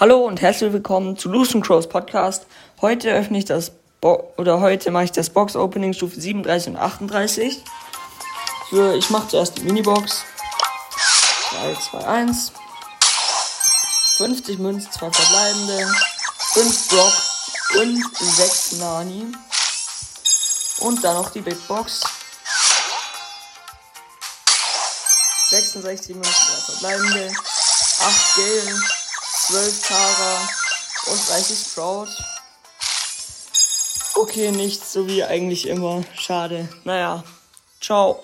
Hallo und herzlich willkommen zu Lucian Crows Podcast. Heute öffne ich das Bo oder heute mache ich das Box Opening Stufe 37 und 38. So, ich mache zuerst die Minibox. 3, 2, 1. 50 Münzen, 2 verbleibende. 5 Brock und 6 Nani. Und dann noch die Big Box. 66 Münzen, 2 verbleibende. 8 Gale. 12 Tara und 30 Sprout. Okay, nichts so wie eigentlich immer. Schade. Naja, ciao.